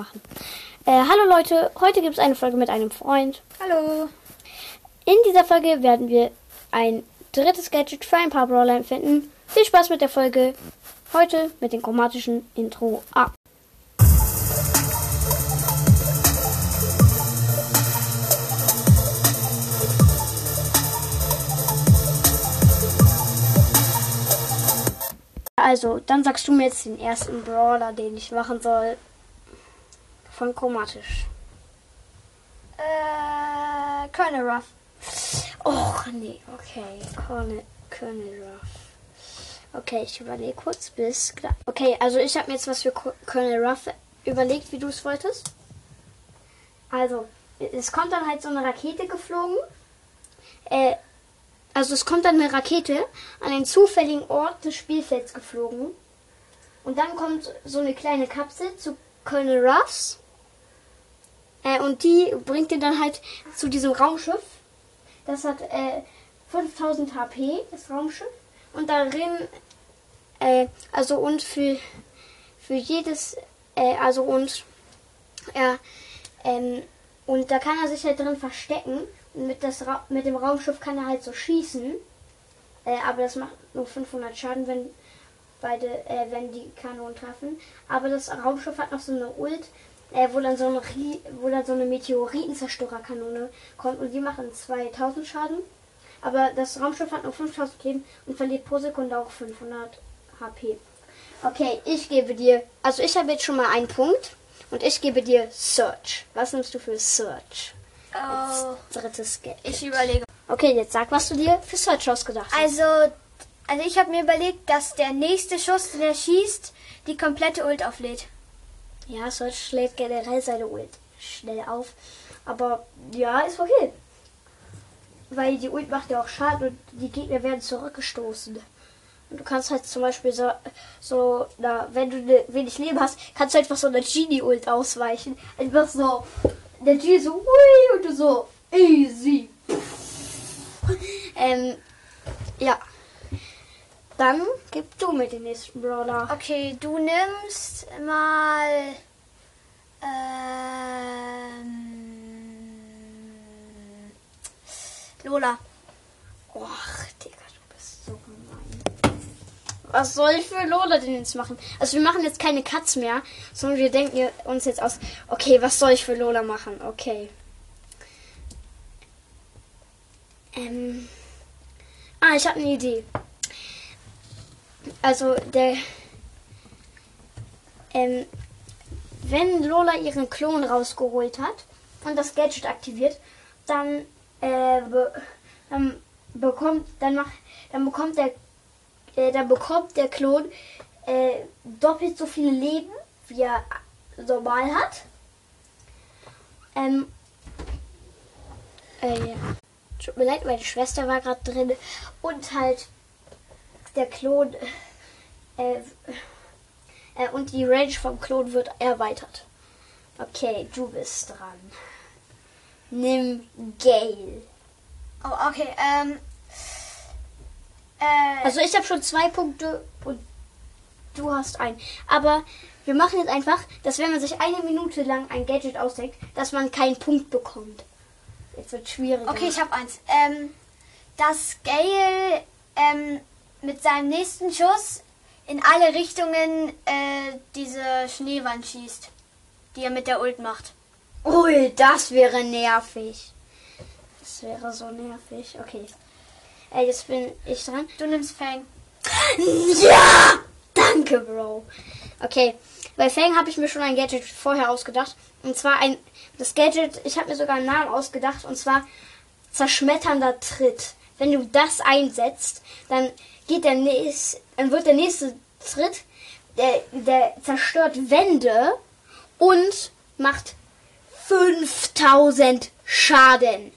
machen. Äh, hallo Leute, heute gibt es eine Folge mit einem Freund. Hallo. In dieser Folge werden wir ein drittes Gadget für ein paar Brawler finden. Viel Spaß mit der Folge. Heute mit dem chromatischen Intro A. Also, dann sagst du mir jetzt den ersten Brawler, den ich machen soll. Von chromatisch. Äh, Colonel Ruff. Och, nee, okay. Colonel, Colonel Ruff. Okay, ich überlege kurz bis. Okay, also ich habe mir jetzt was für Co- Colonel Ruff überlegt, wie du es wolltest. Also, es kommt dann halt so eine Rakete geflogen. Äh, also es kommt dann eine Rakete an einen zufälligen Ort des Spielfelds geflogen. Und dann kommt so eine kleine Kapsel zu Colonel Ruffs. Äh, und die bringt ihn dann halt zu diesem Raumschiff. Das hat äh, 5000 HP, das Raumschiff. Und darin, äh, also und für, für jedes, äh, also und, ja, ähm, und da kann er sich halt drin verstecken. Und mit, das Ra mit dem Raumschiff kann er halt so schießen. Äh, aber das macht nur 500 Schaden, wenn beide, äh, wenn die Kanonen treffen. Aber das Raumschiff hat noch so eine Ult, äh, wo dann so eine, Ri- wo dann so eine Meteoritenzerstörerkanone kommt und die machen 2000 Schaden. Aber das Raumschiff hat nur 5000 Leben und verliert pro Sekunde auch 500 HP. Okay, ich gebe dir, also ich habe jetzt schon mal einen Punkt und ich gebe dir Search. Was nimmst du für Search? Oh, drittes Geld. ich überlege. Okay, jetzt sag, was du dir für Search ausgedacht hast. Also, also ich habe mir überlegt, dass der nächste Schuss, den er schießt, die komplette Ult auflädt. Ja, Search schlägt generell seine Ult schnell auf. Aber ja, ist okay. Weil die Ult macht ja auch Schaden und die Gegner werden zurückgestoßen. Und du kannst halt zum Beispiel so, so na, wenn du ne, wenig Leben hast, kannst du einfach so eine Genie-Ult ausweichen. Einfach so, der Genie so, ui, und du so, easy. ähm, ja. Dann gib du mit dem nächsten Brawler. Okay, du nimmst mal. Ähm, Lola. Och, Digga, du bist so gemein. Was soll ich für Lola denn jetzt machen? Also wir machen jetzt keine Cuts mehr, sondern wir denken uns jetzt aus, okay, was soll ich für Lola machen? Okay. Ähm. Ah, ich habe eine Idee. Also der. Ähm, wenn Lola ihren Klon rausgeholt hat und das Gadget aktiviert, dann, äh, be dann bekommt, dann macht, dann bekommt der, äh, dann bekommt der Klon äh, doppelt so viele Leben, wie er normal hat. Ähm, äh, ja. Tut mir leid, meine Schwester war gerade drin und halt der Klon äh, äh, und die Range vom Klon wird erweitert. Okay, du bist dran. Nimm Gale. Oh, okay, ähm. Äh, Also ich habe schon zwei Punkte und du hast einen. Aber wir machen jetzt einfach, dass wenn man sich eine Minute lang ein Gadget ausdenkt, dass man keinen Punkt bekommt. Jetzt wird schwierig. okay, ich habe eins. Ähm, dass Gale ähm, mit seinem nächsten Schuss in alle Richtungen äh, diese Schneewand schießt, die er mit der Ult macht. Ui, das wäre nervig. Das wäre so nervig. Okay. Äh, jetzt bin ich dran. Du nimmst Fang. Ja! Danke, Bro. Okay, bei Fang habe ich mir schon ein Gadget vorher ausgedacht. Und zwar ein, das Gadget, ich habe mir sogar einen Namen ausgedacht. Und zwar zerschmetternder Tritt. Wenn du das einsetzt, dann geht der nächste, dann wird der nächste Tritt, der, der zerstört Wände und macht 5000 Schaden.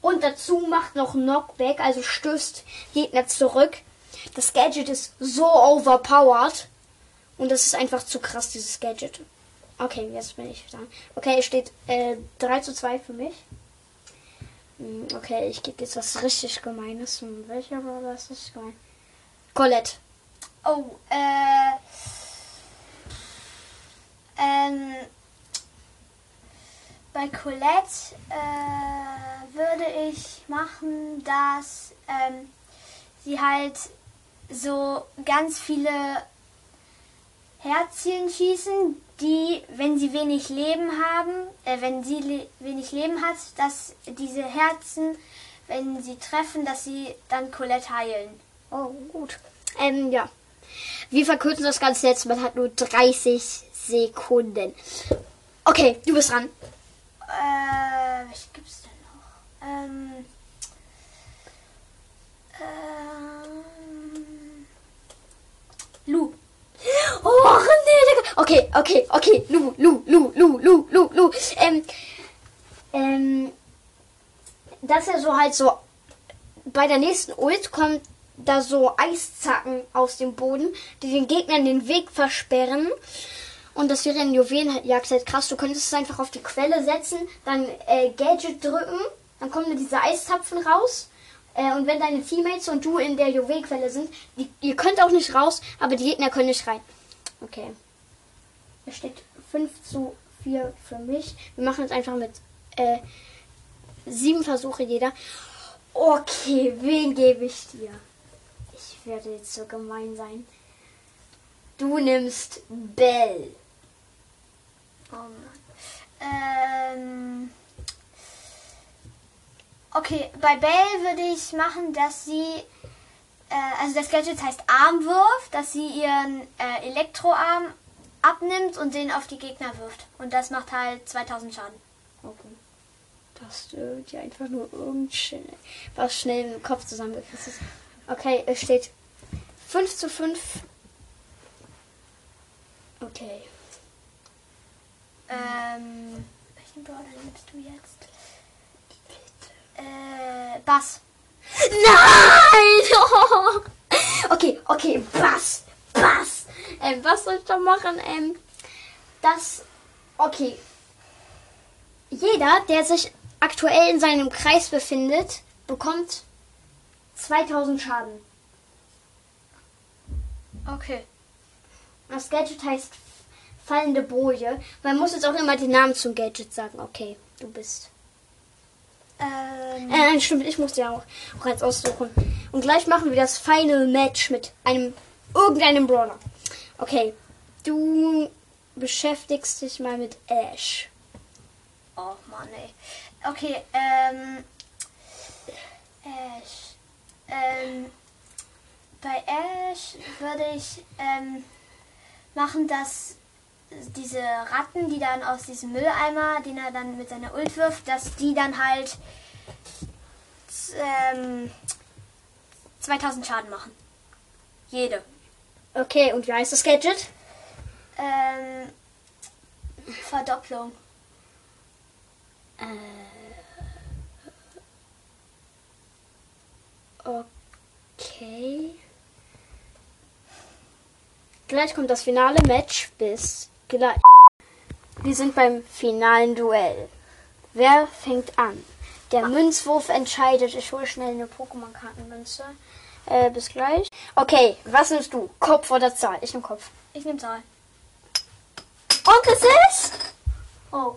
Und dazu macht noch Knockback, also stößt Gegner zurück. Das Gadget ist so overpowered. Und das ist einfach zu krass, dieses Gadget. Okay, jetzt bin ich dran. Okay, es steht äh, 3 zu 2 für mich. Hm, Okay, ich gebe jetzt was richtig Gemeines. Hm, Welcher Brawler ist richtig gemein? Colette. Oh, äh. Ähm. bei Colette äh, würde ich machen, dass ähm, sie halt so ganz viele Herzchen schießen, die, wenn sie wenig Leben haben, äh, wenn sie le wenig Leben hat, dass diese Herzen, wenn sie treffen, dass sie dann Colette heilen. Oh, gut. Ähm, ja. Wir verkürzen das Ganze jetzt. Man hat nur 30 Sekunden. Okay, du bist dran. Äh, was gibt's denn noch? Ähm, ähm, Lu. Oh, nee, Digga. Okay, okay, okay. Lu, Lu, Lu, Lu, Lu, Lu, Lu. Ähm, ähm, dass er so halt so bei der nächsten Ult kommt da so Eiszacken aus dem Boden, die den Gegnern den Weg versperren. Und das wäre in Juwelenjagd halt krass. Du könntest es einfach auf die Quelle setzen, dann äh, Gadget drücken, dann kommen diese Eiszapfen raus. Äh, und wenn deine Teammates und du in der Juwelquelle sind, die, ihr könnt auch nicht raus, aber die Gegner können nicht rein. Okay. Es steht 5 zu 4 für mich. Wir machen jetzt einfach mit äh, sieben Versuche jeder. Okay, wen gebe ich dir? Ich werde jetzt so gemein sein. Du nimmst Bell. Oh Mann. Ähm, okay, bei Belle würde ich machen, dass sie, äh, also das Gadget heißt Armwurf, dass sie ihren äh, Elektroarm abnimmt und den auf die Gegner wirft. Und das macht halt 2000 Schaden. Okay. Dass du dir einfach nur irgend schnell, was schnell im Kopf zusammengekriegt ist. Okay, es steht 5 zu 5. Okay. Ähm, welchen Brawler nimmst du jetzt? Äh, Bass. Nein! Okay, okay, Bass, Bass. Ähm, was soll ich da machen? Ähm, das, okay. Jeder, der sich aktuell in seinem Kreis befindet, bekommt 2000 Schaden. Okay. Das Gadget heißt fallende Boje. Man muss jetzt auch immer den Namen zum Gadget sagen. Okay, du bist. Ähm, Äh, nein, stimmt, ich musste ja auch, auch jetzt aussuchen. Und gleich machen wir das Final Match mit einem irgendeinem Brawler. Okay, du beschäftigst dich mal mit Ash. oh Mann, ey. Okay, ähm, Ash. Ähm, bei Ash würde ich ähm, machen, dass diese Ratten, die dann aus diesem Mülleimer, den er dann mit seiner Ult wirft, dass die dann halt ähm, 2000 Schaden machen. Jede. Okay, und wie heißt das Gadget? Ähm, Verdopplung. Okay. Gleich kommt das finale Match. Bis gleich. Wir sind beim finalen Duell. Wer fängt an? Der Münzwurf entscheidet. Ich hole schnell eine Pokémon-Kartenmünze. Äh, bis gleich. Okay, was nimmst du? Kopf oder Zahl? Ich nehme Kopf. Ich nehme Zahl. Und es ist? Oh,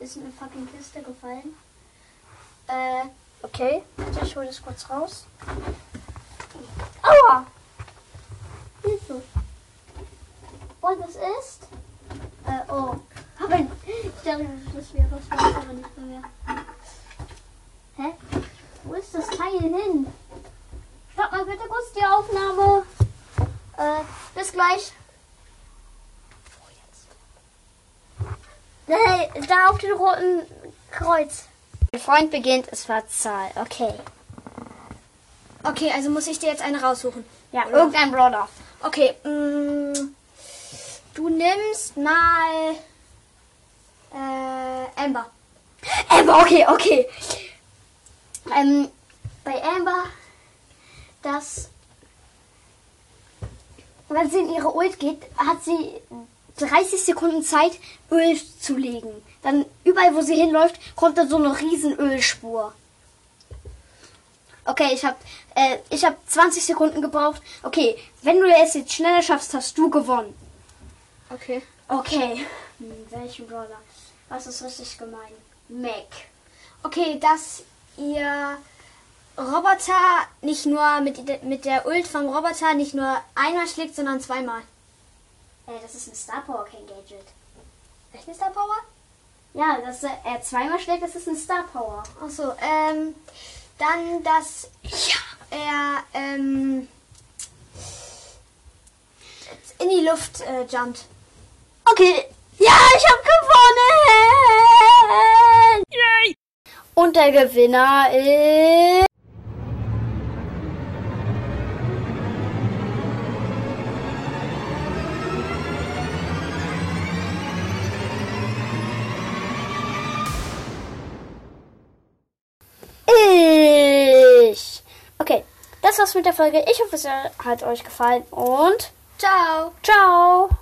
ist eine fucking Kiste gefallen. Äh, okay. Ich hole das kurz raus. Aua! Hilfe. Und es ist? Äh, oh. Aber ich dachte, das wäre was, was aber nicht mehr. Hä? Wo ist das Teil hin? Stopp mal bitte kurz die Aufnahme. Äh, bis gleich. Hey, da auf dem roten Kreuz. Mein Freund beginnt, es war Zahl. Okay. Okay, also muss ich dir jetzt eine raussuchen. Ja, irgendein Brawler. Okay, mm, du nimmst mal äh, Amber. Amber, okay, okay. Ähm, bei Amber, das. Wenn sie in ihre Ult geht, hat sie 30 Sekunden Zeit, Öl zu legen. Dann überall, wo sie hinläuft, kommt dann so eine riesen Ölspur. Okay, ich habe äh, ich hab 20 Sekunden gebraucht. Okay, wenn du es jetzt schneller schaffst, hast du gewonnen. Okay. Okay. Hm, welchen Brawler? Was ist richtig gemein? Mac. Okay, dass ihr Roboter nicht nur mit, mit der Ult vom Roboter nicht nur einmal schlägt, sondern zweimal. Ey, das ist ein Star Power, kein Gadget. Echt eine Star Power? Ja, dass er zweimal schlägt, das ist ein Star Power. Achso, ähm, dann, dass er ähm, in die Luft äh, jumpt. Okay. Ja, ich hab gewonnen! Yay! Und der Gewinner ist... das war's mit der Folge. Ich hoffe, es hat euch gefallen und Ciao! ciao.